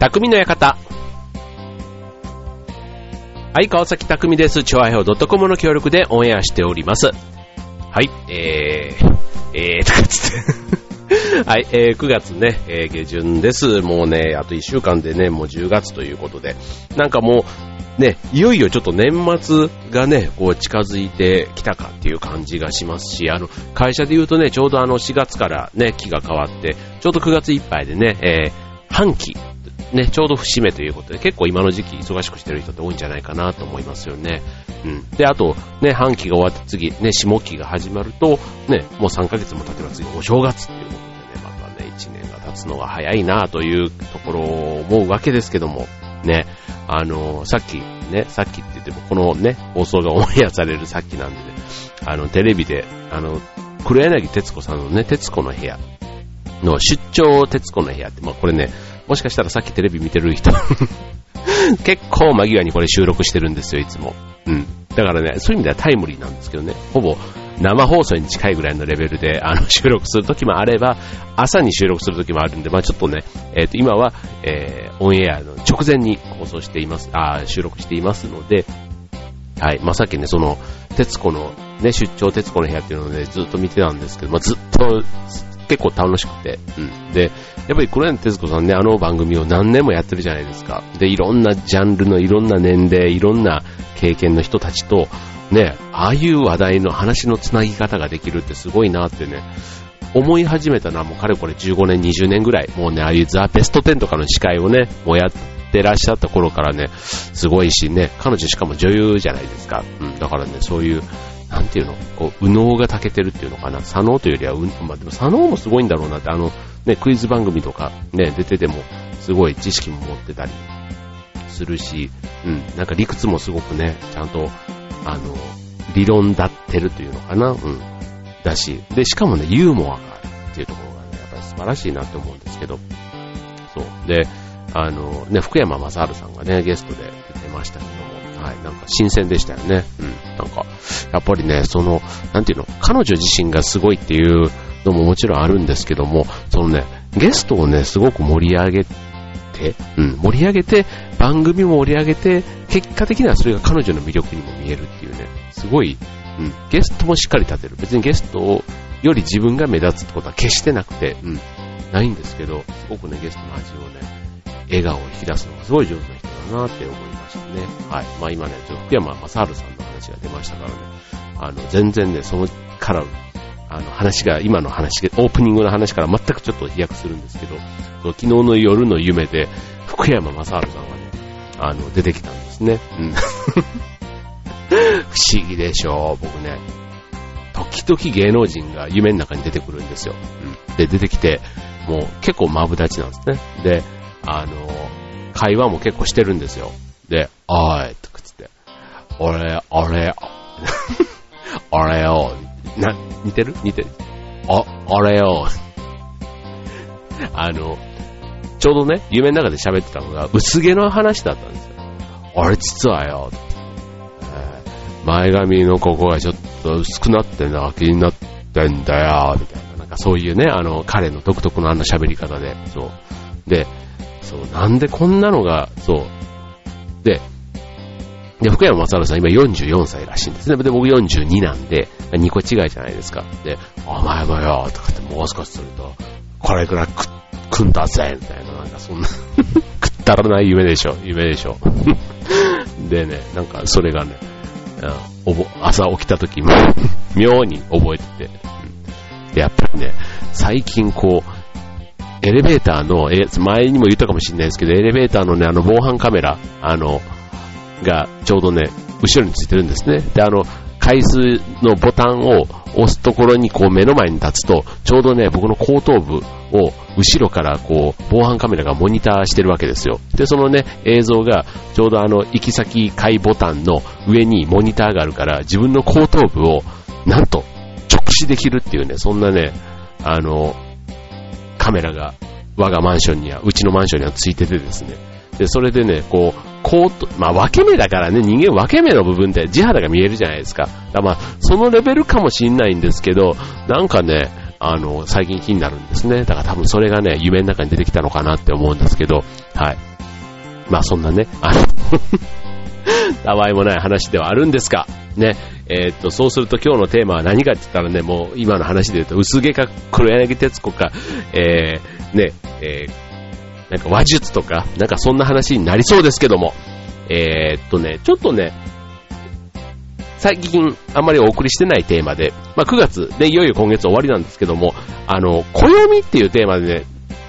匠の館。はい、川崎匠です。チョアヘオ .com の協力でオンエアしております。はい、えー、えー、とかつって。はい、えー、9月ね、えー下旬です。もうね、あと1週間でね、もう10月ということで、なんかもう、ね、いよいよちょっと年末がね、こう近づいてきたかっていう感じがしますし、あの、会社で言うとね、ちょうどあの4月からね、期が変わって、ちょうど9月いっぱいでね、えー半期、ね、ちょうど節目ということで、結構今の時期忙しくしてる人って多いんじゃないかなと思いますよね。うん。で、あと、ね、半期が終わって次、ね、下期が始まると、ね、もう3ヶ月も経てば次お正月っていうことでね、またね、1年が経つのが早いなというところを思うわけですけども、ね、あの、さっき、ね、さっきって言っても、このね、放送がオンエアされるさっきなんでね、あの、テレビで、あの、黒柳徹子さんのね、徹子の部屋の出張徹子の部屋って、まあこれね、もしかしたらさっきテレビ見てる人、結構間際にこれ収録してるんですよ、いつも。うん。だからね、そういう意味ではタイムリーなんですけどね、ほぼ生放送に近いぐらいのレベルで、あの、収録するときもあれば、朝に収録するときもあるんで、まあちょっとね、えっ、と、今は、えー、オンエアの直前に放送しています、あ収録していますので、はい。まあ、さっきね、その、徹子の、ね、出張徹子の部屋っていうのをね、ずっと見てたんですけど、まあ、ずっと、結構楽しくて、うん。で、やっぱり黒柳徹子さんね、あの番組を何年もやってるじゃないですか。で、いろんなジャンルのいろんな年齢、いろんな経験の人たちと、ね、ああいう話題の話のつなぎ方ができるってすごいなってね、思い始めたのはもうかれこれ15年、20年ぐらい、もうね、ああいうザ・ベスト10とかの司会をね、もうやってらっしゃった頃からね、すごいしね、彼女しかも女優じゃないですか。うん、だからね、そういう、なんていうの、こう、右脳が長けてるっていうのかな。左脳というよりは、うん、まあでも左脳もすごいんだろうなって、あの、ね、クイズ番組とかね、出てても、すごい知識も持ってたりするし、うん、なんか理屈もすごくね、ちゃんと、あの、理論立ってるというのかな。うん。だし、で、しかもね、ユーモアがあるっていうところがね、やっぱり素晴らしいなって思うんですけど、そう。で、あの、ね、福山雅治さんがね、ゲストで出てましたけど、はい、なんか新鮮でしたよね。うん。なんか、やっぱりね、その、なんていうの、彼女自身がすごいっていうのももちろんあるんですけども、そのね、ゲストをね、すごく盛り上げて、うん、盛り上げて、番組も盛り上げて、結果的にはそれが彼女の魅力にも見えるっていうね、すごい、うん、ゲストもしっかり立てる。別にゲストをより自分が目立つってことは決してなくて、うん、ないんですけど、すごくね、ゲストの味をね、笑顔を引き出すのがすごい上手な人だなって思いましたね。はい。まあ今ね、ちょっと福山雅治さんの話が出ましたからね、あの、全然ね、そのから、あの話が、今の話、オープニングの話から全くちょっと飛躍するんですけど、昨日の夜の夢で、福山雅治さんがね、あの、出てきたんですね。うん。不思議でしょう、僕ね。時々芸能人が夢の中に出てくるんですよ。うん。で、出てきて、もう結構マブダチなんですね。で、あの、会話も結構してるんですよ。で、おい、とかつって、俺、俺、俺よ、な、似てる？似てる？あ、俺よ。あの、ちょうどね、夢の中で喋ってたのが、薄毛の話だったんですよ。俺実はよ、前髪のここがちょっと薄くなってんだ、気になってんだよ、みたいな。なんかそういうね、あの、彼の独特のあんな喋り方で、そう。で、そう、なんでこんなのが、そう。で、で、福山雅治さん今44歳らしいんですね。で、僕42なんで、2個違いじゃないですか。で、お前もよ、とかってもう少しすると、これくらい食食んだぜ、みたいな、なんかそんな、食ったらない夢でしょ、夢でしょ。でね、なんかそれがね、おぼ朝起きた時も、妙に覚えてて、で、やっぱりね、最近こう、エレベーターの、え、前にも言ったかもしれないですけど、エレベーターのね、あの防犯カメラ、あの、がちょうどね、後ろについてるんですね。で、あの、回数のボタンを押すところにこう目の前に立つと、ちょうどね、僕の後頭部を後ろからこう、防犯カメラがモニターしてるわけですよ。で、そのね、映像がちょうどあの、行き先階ボタンの上にモニターがあるから、自分の後頭部を、なんと、直視できるっていうね、そんなね、あの、カメラが我がマンションには、うちのマンションにはついててですね。で、それでね、こう、こうと、まあ、分け目だからね、人間分け目の部分って地肌が見えるじゃないですか。だかまあ、そのレベルかもしんないんですけど、なんかね、あの、最近気になるんですね。だから多分それがね、夢の中に出てきたのかなって思うんですけど、はい。まあそんなね、あの たわいもない話ではあるんですが、ね、えー、っと、そうすると今日のテーマは何かって言ったらね、もう今の話で言うと、薄毛か黒柳徹子か、えー、ね、えー、なんか話術とか、なんかそんな話になりそうですけども、えー、っとね、ちょっとね、最近あんまりお送りしてないテーマで、まあ、9月でいよいよ今月終わりなんですけども、あの、暦っていうテーマでね、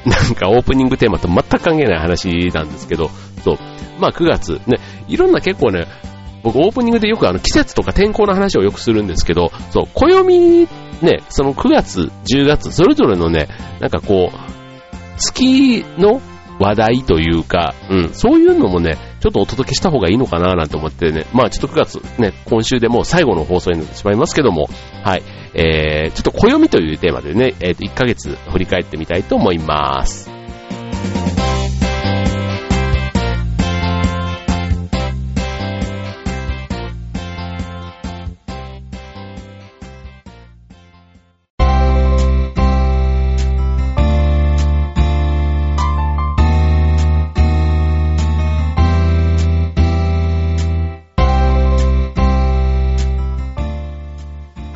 なんかオープニングテーマと全く関係ない話なんですけど、そう。まあ9月、ね、いろんな結構ね、僕オープニングでよくあの季節とか天候の話をよくするんですけど、そう、暦ね、その9月、10月、それぞれのね、なんかこう、月の話題というか、うん、そういうのもね、ちょっとお届けした方がいいのかななんて思ってね、まあちょっと9月ね、今週でもう最後の放送になってしまいますけども、はい、えー、ちょっと暦というテーマでね、えっ、ー、と、1ヶ月振り返ってみたいと思います。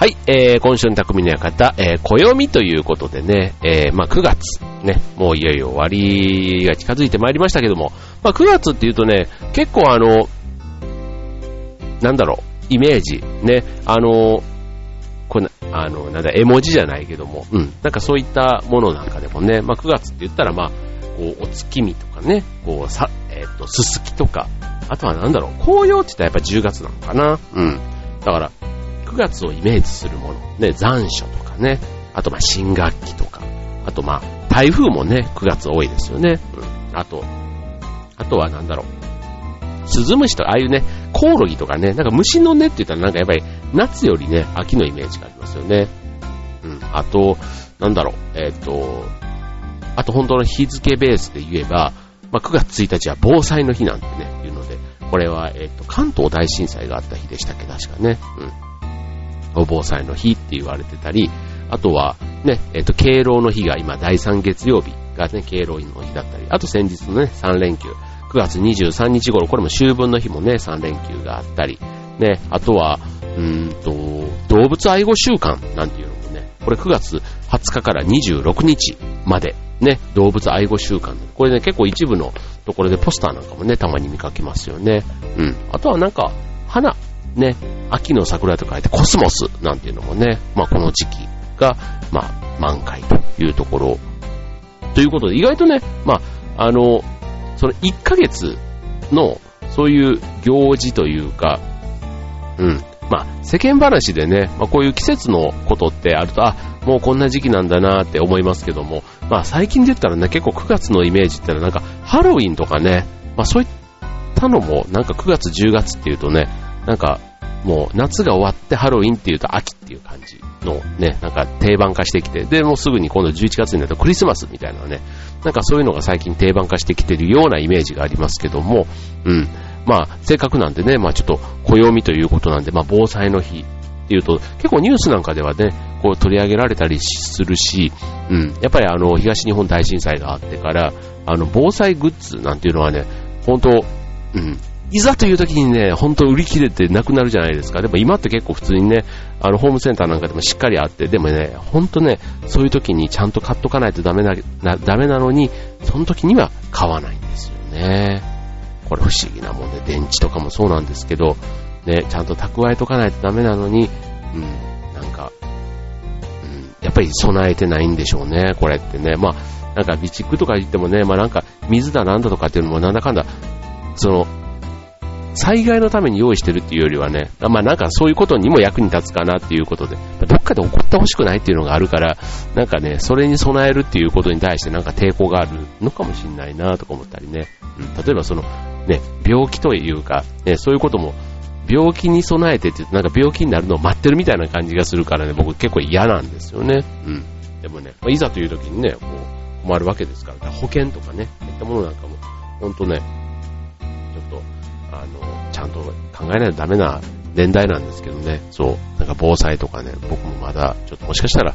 はい、えー、今週の匠の館、えー、暦ということでね、えー、まあ9月、ね、もういよいよ終わりが近づいてまいりましたけども、まあ9月っていうとね、結構あの、なんだろう、イメージ、ね、あの、これ、あの、なんだ、絵文字じゃないけども、うん、なんかそういったものなんかでもね、まあ9月って言ったらまあ、こう、お月見とかね、こう、さ、えっ、ー、と、すすきとか、あとはなんだろう、紅葉って言ったらやっぱ10月なのかな、うん。だから、9月をイメージするもの、ね、残暑とかね、あとまあ新学期とか、あとまあ台風もね、9月多いですよね。うん。あと、あとはなんだろう。スズムシとか、ああいうね、コオロギとかね、なんか虫の音って言ったらなんかやっぱり夏よりね、秋のイメージがありますよね。うん。あと、なんだろう、えっ、ー、と、あと本当の日付ベースで言えば、まあ、9月1日は防災の日なんてね、いうので、これは、えっ、ー、と、関東大震災があった日でしたっけ、確かね。うん。お防災の日って言われてたり、あとはね、えっ、と、敬老の日が今第3月曜日がね、敬老院の日だったり、あと先日のね、3連休、9月23日頃、これも秋分の日もね、3連休があったり、ね、あとは、うんと、動物愛護週間なんていうのもね、これ9月20日から26日まで、ね、動物愛護週間。これね、結構一部のところでポスターなんかもね、たまに見かけますよね。うん。あとはなんか、花、ね、秋の桜と書いてコスモスなんていうのもね、まあこの時期が、まあ満開というところ。ということで、意外とね、まあ、あの、その1ヶ月のそういう行事というか、うん、まあ世間話でね、まあこういう季節のことってあると、あ、もうこんな時期なんだなって思いますけども、まあ最近で言ったらね、結構9月のイメージってのはなんかハロウィンとかね、まあそういったのもなんか9月10月っていうとね、なんか、もう夏が終わってハロウィンっていうと秋っていう感じのね、なんか定番化してきて、で、もうすぐに今度11月になるとクリスマスみたいなね、なんかそういうのが最近定番化してきてるようなイメージがありますけども、うん。まあ、せっかくなんでね、まあちょっと暦ということなんで、まあ防災の日っていうと、結構ニュースなんかではね、こう取り上げられたりするし、うん。やっぱりあの、東日本大震災があってから、あの、防災グッズなんていうのはね、本当うん、いざという時にね、ほんと売り切れてなくなるじゃないですか。でも今って結構普通にね、あの、ホームセンターなんかでもしっかりあって、でもね、ほんとね、そういう時にちゃんと買っとかないとダメな、なダメなのに、その時には買わないんですよね。これ不思議なもんで、電池とかもそうなんですけど、ね、ちゃんと蓄えとかないとダメなのに、うん、なんか、うん、やっぱり備えてないんでしょうね、これってね。まあ、なんか備蓄とか言ってもね、まあなんか水だなんだとかっていうのもなんだかんだ、その、災害のために用意してるっていうよりはね、まあなんかそういうことにも役に立つかなっていうことで、どっかで起こってほしくないっていうのがあるから、なんかね、それに備えるっていうことに対してなんか抵抗があるのかもしれないなとか思ったりね、うん、例えばその、ね、病気というか、ね、そういうことも、病気に備えてってなんか病気になるのを待ってるみたいな感じがするからね、僕結構嫌なんですよね。うん。でもね、まあ、いざという時にね、こう、困るわけですから、から保険とかね、そういったものなんかも、ほんとね、あの、ちゃんと考えないとダメな年代なんですけどね、そう、なんか防災とかね、僕もまだ、ちょっともしかしたら、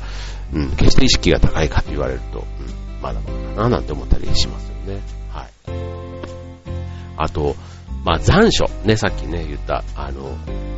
うん、決して意識が高いかと言われると、うん、まだまだかななんて思ったりしますよね。はい。あと、まあ残暑、ね、さっきね、言った、あの、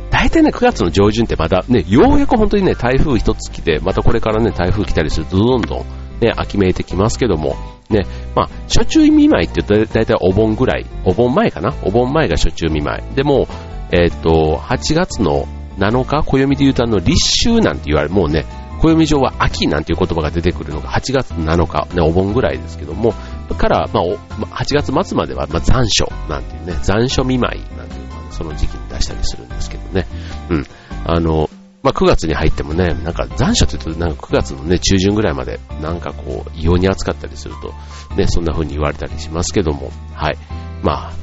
大体ね、9月の上旬ってまだね、ようやく本当にね、台風一つ来て、またこれからね、台風来たりすると、どんどんね、秋めいてきますけども、ね、まあ、初中見舞いって言うと、だいたいお盆ぐらい、お盆前かな？お盆前が初中見舞い。でも、えっ、ー、と、8月の7日、暦で言うとあの、立秋なんて言われる、もうね、暦上は秋なんていう言葉が出てくるのが8月7日、ね、お盆ぐらいですけども、から、まあ、8月末までは、まあ、残暑なんていうね、残暑見舞いなんていうのは、ね、その時期に出したりするんですけどね。うん。あの、まあ、9月に入ってもね、なんか残暑って言うと、なんか9月のね、中旬ぐらいまで、なんかこう、異様に暑かったりすると、ね、そんな風に言われたりしますけども、はい。まあ、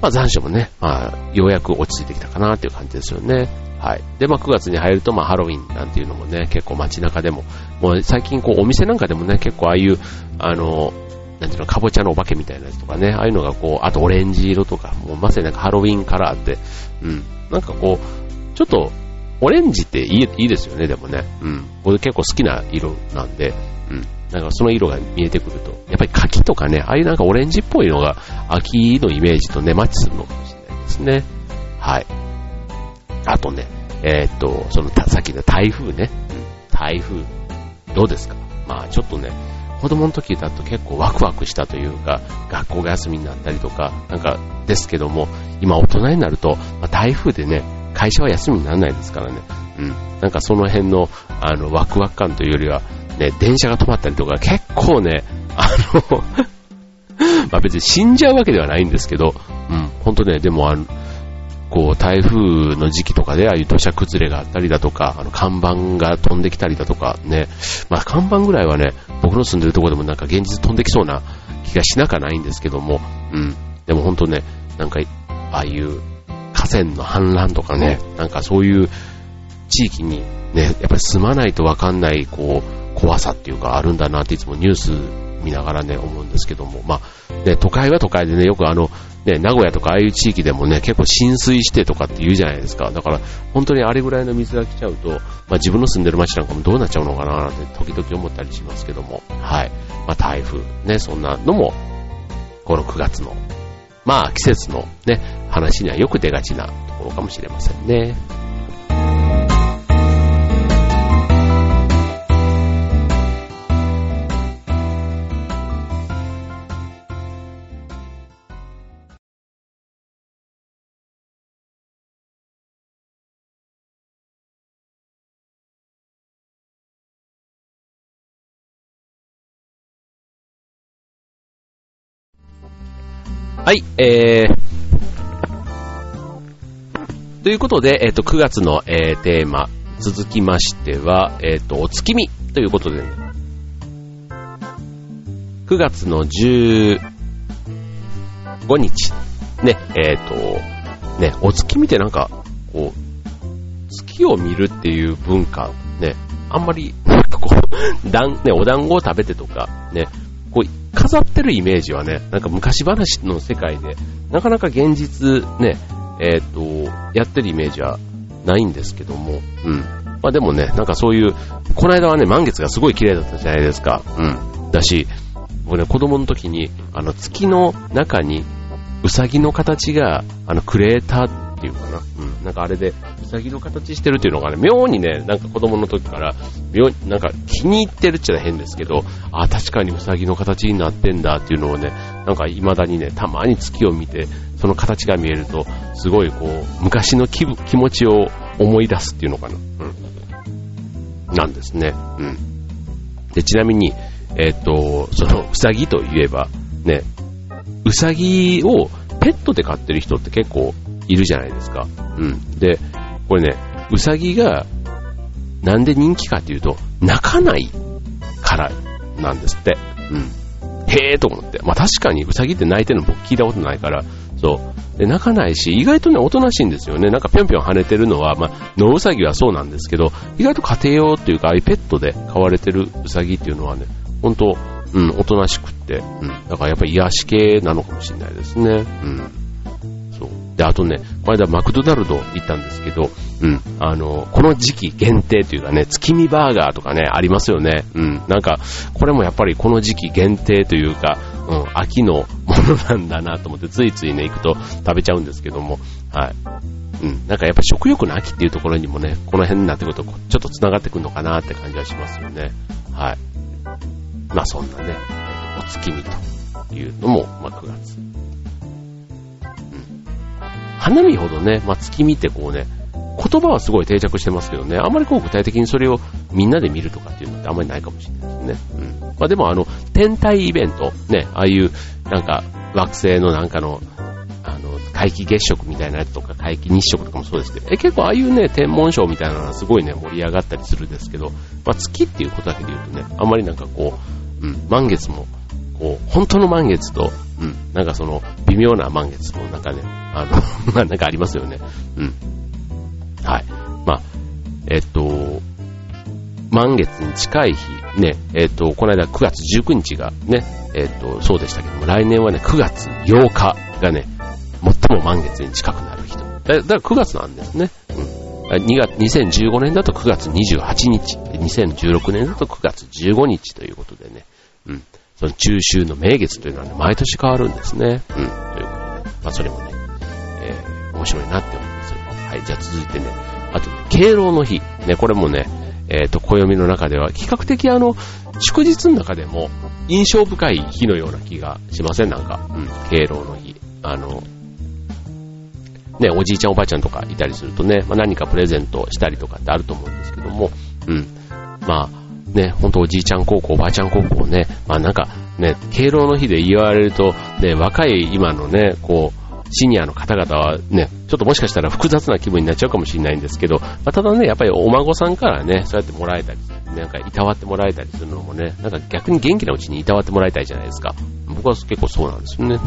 まあ残暑もね、まあ、ようやく落ち着いてきたかなっていう感じですよね。はい。で、まあ9月に入ると、まあハロウィンなんていうのもね、結構街中でも、もう最近こうお店なんかでもね、結構ああいう、あの、なんていうの、かぼちゃのお化けみたいなやつとかね、ああいうのがこう、あとオレンジ色とか、もうまさになんかハロウィンカラーって、うん、なんかこう、ちょっとオレンジっていいいいですよね、でもね。うん。僕結構好きな色なんで、うん。なんかその色が見えてくると、やっぱり柿とかね、ああいうなんかオレンジっぽいのが秋のイメージとね、マッチするのかもしれないですね。はい。あとね、えー、っと、そのさっきの台風ね。台風、どうですか？まあちょっとね、子供の時だと結構ワクワクしたというか、学校が休みになったりとか、なんかですけども、今大人になると、まあ、台風でね、会社は休みにならないですからね。うん。なんかその辺の、あの、ワクワク感というよりは、ね、電車が止まったりとか、結構ね、あの まあ別に死んじゃうわけではないんですけど、うん、本当ね、でもあの、こう、台風の時期とかで、ああいう土砂崩れがあったりだとか、あの、看板が飛んできたりだとか、ね、まあ看板ぐらいはね、僕の住んでるとこでもなんか現実飛んできそうな気がしなかないんですけども、うん、でも本当ね、なんか、ああいう河川の氾濫とかね、なんかそういう地域にね、やっぱり住まないとわかんない、こう、怖さっていうかあるんだなっていつもニュース見ながらね、思うんですけども、まあ、ね、都会は都会でね、よくあの、ね、名古屋とかああいう地域でもね、結構浸水してとかって言うじゃないですか。だから、本当にあれぐらいの水が来ちゃうと、まあ自分の住んでる街なんかもどうなっちゃうのかななんて時々思ったりしますけども、はい。まあ台風、ね、そんなのも、この9月のまあ季節のね、話にはよく出がちなところかもしれませんね。はい、えー、ということで、えっ、ー、と、9月の、えー、テーマ、続きましては、えっ、ー、と、お月見ということで、ね、9月の15日、ね、えっ、ー、と、ね、お月見ってなんか、こう、月を見るっていう文化、ね、あんまり、なんかこう、だん、ね、お団子を食べてとか、ね、こう、飾ってるイメージはね、なんか昔話の世界で、なかなか現実ね、えっ、と、やってるイメージはないんですけども、うん。まあでもね、なんかそういう、この間はね、満月がすごい綺麗だったじゃないですか。うん。だし、僕ね、子供の時に、あの、月の中に、うさぎの形が、あの、クレーターていうかな。うん。なんかあれで、うさぎの形してるっていうのがね、妙にね、なんか子供の時から、妙に、なんか気に入ってるっちゃ変ですけど、あ、確かにうさぎの形になってんだっていうのをね、なんか未だにね、たまに月を見て、その形が見えると、すごいこう、昔の気気持ちを思い出すっていうのかな。うん。なんですね。うん。で、ちなみに、えっ、と、その、うさぎといえば、ね、うさぎをペットで飼ってる人って結構いるじゃないですか。うん。で、これね、うさぎがなんで人気かっていうと、泣かないからなんですって。うん。へえと思って。まあ確かにうさぎって泣いてるの僕聞いたことないから、そう。で、泣かないし、意外とね、おとなしいんですよね。なんかぴょんぴょん跳ねてるのは、まあ、野うさぎはそうなんですけど、意外と家庭用っていうか、ああいうペットで飼われてるうさぎっていうのはね、本当うん、おとなしくって、うん。だからやっぱり癒し系なのかもしれないですね。うん。で、あとね、この間マクドナルド行ったんですけど、うん、あの、この時期限定というかね、月見バーガーとかね、ありますよね。うん、なんか、これもやっぱりこの時期限定というか、うん、秋のものなんだなと思って、ついついね、行くと食べちゃうんですけども、はい。うん、なんかやっぱ食欲の秋っていうところにもね、この辺になってくると、ちょっと繋がってくるのかなって感じはしますよね。はい。まあそんなね、お月見というのも、まあ9月。花見ほどね、まあ月見ってこうね、言葉はすごい定着してますけどね、あまりこう具体的にそれをみんなで見るとかっていうのってあんまりないかもしれないですね。うん。まあでもあの、天体イベント、ね、ああいうなんか惑星のなんかの、あの、皆既月食みたいなやつとか、皆既日食とかもそうですけど、え、結構ああいうね、天文賞みたいなのはすごいね、盛り上がったりするんですけど、まあ月っていうことだけで言うとね、あんまりなんかこう、うん、満月も、こう、本当の満月と、うん、なんかその、微妙な満月の中ね、あの、まあなんかありますよね。うん。はい。まあ、えっと、満月に近い日、ね、えっと、この間9月19日がね、えっと、そうでしたけども、来年はね、9月8日がね、最も満月に近くなる日と。だだから9月なんですね。うん。2月、2015年だと9月28日、2016年だと9月15日ということでね、うん。その中秋の名月というのはね、毎年変わるんですね。うん。ということで、まあそれもね、えー、面白いなって思います。はい、じゃあ続いてね、あと、敬老の日。ね、これもね、えっ、ー、と、暦の中では、比較的あの、祝日の中でも印象深い日のような気がしません？なんか。うん、敬老の日。あの、ね、おじいちゃんおばあちゃんとかいたりするとね、まあ、何かプレゼントしたりとかってあると思うんですけども、うん。まあ、ね、ほんとおじいちゃん高校、おばあちゃん高校ね、まあなんかね、敬老の日で言われると、ね、若い今のね、こう、シニアの方々はね、ちょっともしかしたら複雑な気分になっちゃうかもしれないんですけど、まあ、ただね、やっぱりお孫さんからね、そうやってもらえたり、なんかいたわってもらえたりするのもね、なんか逆に元気なうちにいたわってもらいたいじゃないですか。僕は結構そうなんですよね。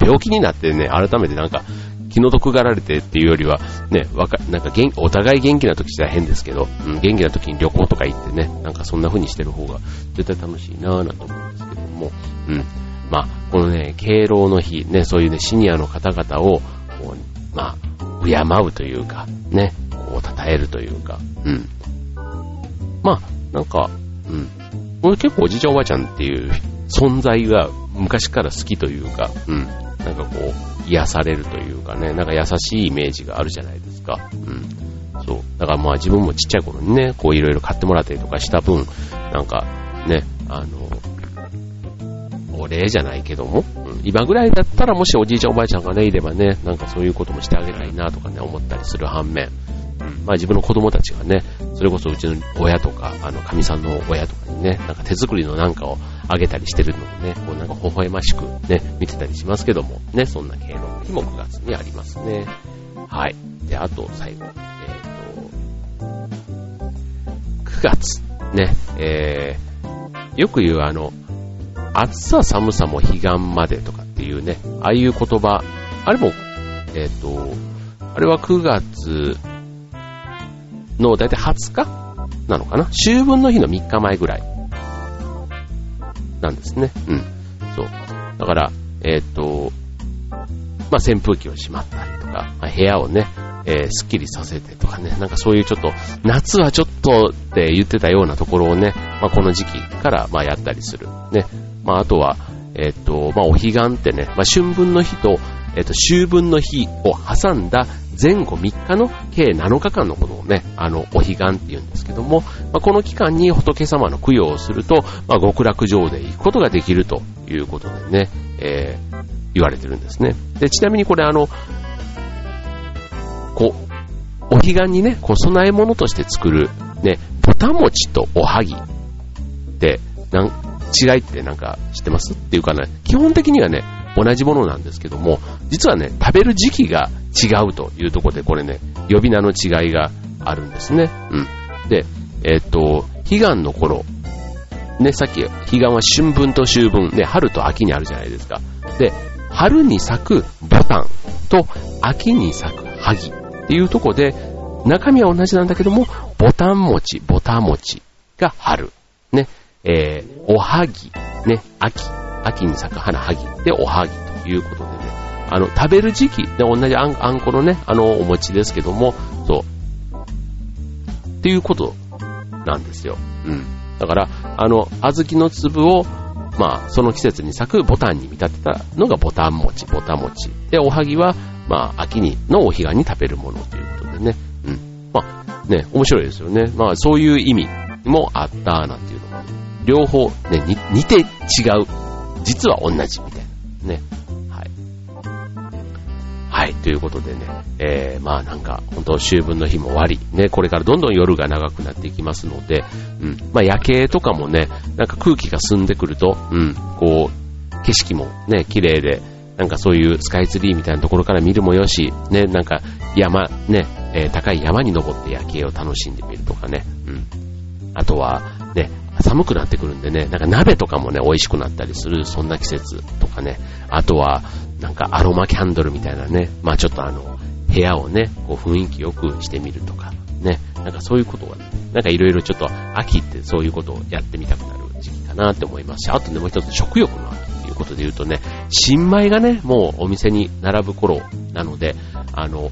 病気になってね、改めてなんか、気の毒がられてっていうよりは、ね、わか、なんか元、お互い元気な時じゃ変ですけど、うん、元気な時に旅行とか行ってね、なんかそんな風にしてる方が絶対楽しいなぁなんて思うんですけども、うん。まあ、このね、敬老の日、ね、そういうね、シニアの方々を、こう、まあ、敬うというか、ね、こう、称えるというか、うん。まあ、なんか、うん。俺結構おじいちゃんおばあちゃんっていう存在が昔から好きというか、うん。なんかこう、癒されるというかね、なんか優しいイメージがあるじゃないですか。うん。そう。だからまあ自分もちっちゃい頃にね、こういろいろ買ってもらったりとかした分、なんかね、あの、お礼じゃないけども、うん、今ぐらいだったらもしおじいちゃんおばあちゃんがね、いればね、なんかそういうこともしてあげたいなとかね、思ったりする反面、うん、まあ自分の子供たちがね、それこそうちの親とか、あの、神さんの親とかね、なんか手作りのなんかをあげたりしてるのをね、こうなんか微笑ましくね、見てたりしますけども、ね、そんな敬老の日も9月にありますね。はい。で、あと最後、えっ、ー、と、9月、ね、えー、よく言うあの、暑さ寒さも彼岸までとかっていうね、ああいう言葉、あれも、えっ、ー、と、あれは9月のだいたい20日なのかな？秋分の日の3日前ぐらいなんですね。うん。そう。だから、えっ、と、まあ、扇風機をしまったりとか、まあ、部屋をね、えー、スッキリさせてとかね、なんかそういうちょっと、夏はちょっとって言ってたようなところをね、まあ、この時期から、ま、やったりする。ね。まあ、あとは、えっ、と、まあ、お彼岸ってね、まあ、春分の日と、えっ、と、秋分の日を挟んだ前後3日の計7日間のことをね、あの、お彼岸って言うんですけども、まあ、この期間に仏様の供養をすると、まあ、極楽城で行くことができるということでね、えー、言われてるんですね。で、ちなみにこれあの、こう、お彼岸にね、こう、供え物として作る、ね、ぼた餅とおはぎって、なん違いってなんか知ってます？っていうかね、基本的にはね、同じものなんですけども、実はね、食べる時期が違うというところで、これね、呼び名の違いがあるんですね。うん。で、えー、っと、彼岸の頃、ね、さっき、彼岸は春分と秋分、ね、春と秋にあるじゃないですか。で、春に咲くボタンと秋に咲く萩っていうとこで、中身は同じなんだけども、ボタン餅、ボタン餅が春。ね、えー、おはぎ、ね、秋、秋に咲く花はぎでおはぎということでね、あの、食べる時期、で同じあんあんこのね、あの、お餅ですけども、そう。っていうことなんですよ。うん。だから、あの、小豆の粒を、まあ、その季節に咲くボタンに見立てたのがボタン餅、ボタン餅。で、おはぎは、まあ、秋に、のお彼岸に食べるものということでね。うん。まあ、ね、面白いですよね。まあ、そういう意味もあったなんていうのも、両方、ね、似て違う。実は同じみたいな。ね。はい。はい、ということでね、えー、まあなんか、本当秋分の日も終わり、ね、これからどんどん夜が長くなっていきますので、うん、まあ夜景とかもね、なんか空気が澄んでくると、うん、こう、景色もね、綺麗で、なんかそういうスカイツリーみたいなところから見るもよし、ね、なんか山、ね、えー、高い山に登って夜景を楽しんでみるとかね、うん。あとは、ね、寒くなってくるんでね、なんか鍋とかもね、美味しくなったりする、そんな季節とかね、あとは、なんかアロマキャンドルみたいなね、まあちょっとあの、部屋をね、こう雰囲気よくしてみるとか、ね、なんかそういうことがね、なんかいろいろちょっと秋ってそういうことをやってみたくなる時期かなって思いますし、あとね、もう一つ食欲の秋っていうことで言うとね、新米がね、もうお店に並ぶ頃なので、あの、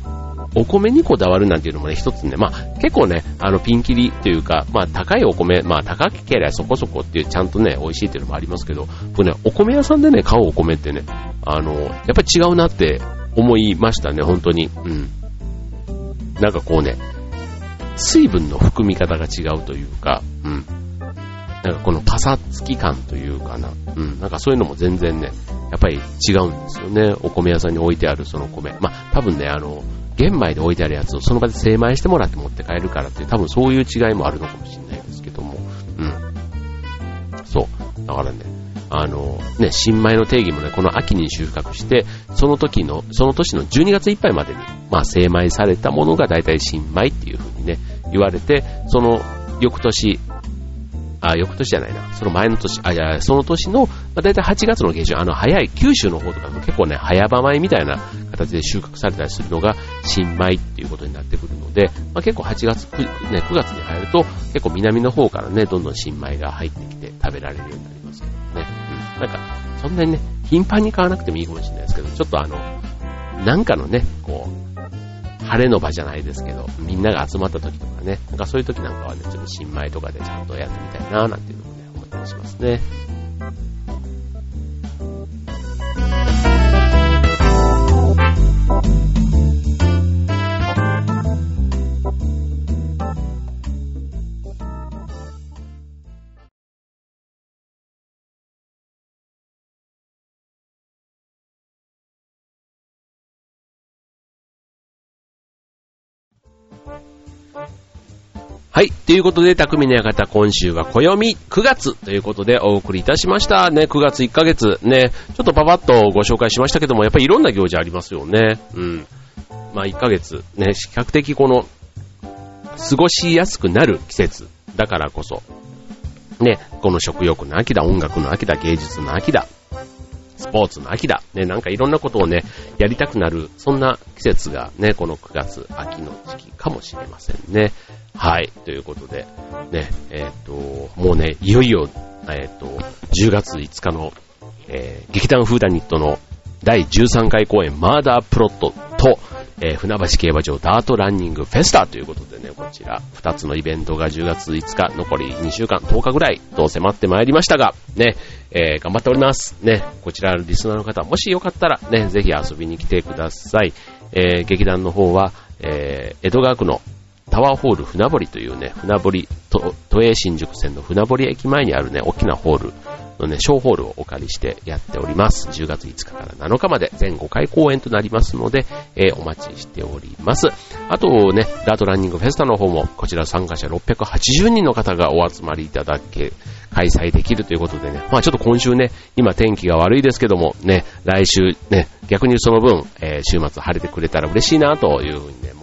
お米にこだわるなんていうのもね、一つね、まあ結構ね、あのピンキリというか、まあ高いお米、まあ高ければそこそこっていうちゃんとね、美味しいっていうのもありますけど、僕ね、お米屋さんでね、買うお米ってね、あの、やっぱり違うなって思いましたね、本当に。うん。なんかこうね、水分の含み方が違うというか、うん。なんかこのパサつき感というかな。うん。なんかそういうのも全然ね、やっぱり違うんですよね。お米屋さんに置いてあるその米。まあ多分ね、あの、玄米で置いてあるやつをその場で精米してもらって持って帰るからって多分そういう違いもあるのかもしれないですけども。うん。そう。だからね、あの、ね、新米の定義もね、この秋に収穫して、その時の、その年の12月いっぱいまでに、まあ、精米されたものが大体新米っていう風にね、言われて、その翌年、あ、翌年じゃないな。その前の年、あ、いや、その年の、まあ、大体8月の下旬、あの、早い、九州の方とかも結構ね、早場米みたいな形で収穫されたりするのが、新米っていうことになってくるので、まあ、結構8月、9, ね、9月に入ると、結構南の方からね、どんどん新米が入ってきて食べられるようになりますけどね。うん。なんか、そんなにね、頻繁に買わなくてもいいかもしれないですけど、ちょっとあの、なんかのね、こう、晴れの場じゃないですけど、みんなが集まった時とかね、なんかそういう時なんかはね、ちょっと新米とかでちゃんとやってみたいな、なんていうのもね、思ったりしますね。はい。ということで、匠の館、今週は暦9月ということでお送りいたしました。ね、9月1ヶ月、ね、ちょっとパパッとご紹介しましたけども、やっぱりいろんな行事ありますよね。うん。まあ1ヶ月、ね、比較的この、過ごしやすくなる季節だからこそ、ね、この食欲の秋だ、音楽の秋だ、芸術の秋だ、スポーツの秋だ。ね、なんかいろんなことをね、やりたくなる、そんな季節がね、この9月、秋の時期かもしれませんね。はい。ということで、ね、えっ、ー、と、もうね、いよいよ、えっ、ー、と、10月5日の、えー、劇団フーダニットの第13回公演、マーダープロットと、えー、船橋競馬場ダートランニングフェスタということで、こちら、2つのイベントが10月5日、残り2週間、10日ぐらいと迫ってまいりましたが、ね、えー、頑張っております。ね、こちら、リスナーの方、もしよかったら、ね、ぜひ遊びに来てください。えー、劇団の方は、えー、江戸川区のタワーホール船堀というね、船堀、都営新宿線の船堀駅前にあるね、大きなホールのね、小ホールをお借りしてやっております。10月5日から7日まで全5回公演となりますので、えー、お待ちしております。あとね、ダートランニングフェスタの方も、こちら参加者680人の方がお集まりいただけ、開催できるということでね、まあちょっと今週ね、今天気が悪いですけども、ね、来週ね、逆にその分、えー、週末晴れてくれたら嬉しいなというふうにね、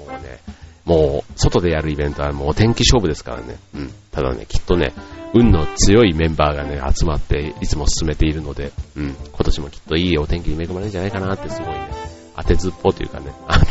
もう、外でやるイベントはもうお天気勝負ですからね。うん。ただね、きっとね、運の強いメンバーがね、集まっていつも進めているので、うん、今年もきっといいお天気に恵まれるんじゃないかなってすごいね、当てずっぽというかね、あの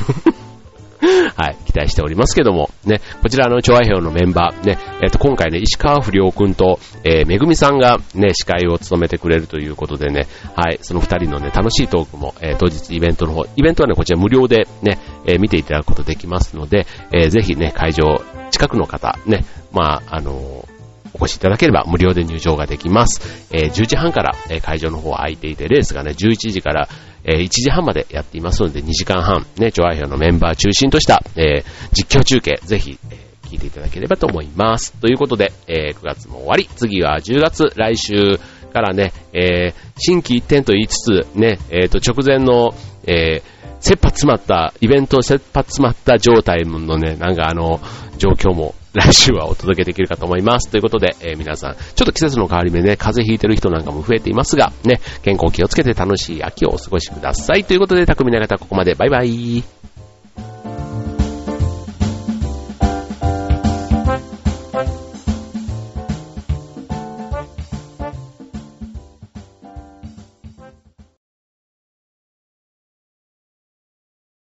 はい、期待しておりますけども、ね、こちらの調和表のメンバー、ね、えっ、と、今回ね、石川不良くんと、えー、めぐみさんがね、司会を務めてくれるということでね、はい、その二人のね、楽しいトークも、えー、当日イベントの方、イベントはね、こちら無料でね、えー、見ていただくことできますので、えー、ぜひね、会場近くの方、ね、まあ、あのお越しいただければ無料で入場ができます。えー、10時半から、え、会場の方は空いていて、レースがね、11時から、え、1時半までやっていますので、2時間半、ね、調和表のメンバー中心とした、え、実況中継、ぜひ、え、聞いていただければと思います。ということで、え、9月も終わり、次は10月、来週からね、え、新規一点と言いつつ、ね、えっ、と、直前の、え、切羽詰まった、イベント切羽詰まった状態のね、なんかあの、状況も来週はお届けできるかと思います。ということで、えー、皆さん、ちょっと季節の変わり目ね、風邪ひいてる人なんかも増えていますが、ね、健康気をつけて楽しい秋をお過ごしください。ということで、匠の方ここまで。バイバイ。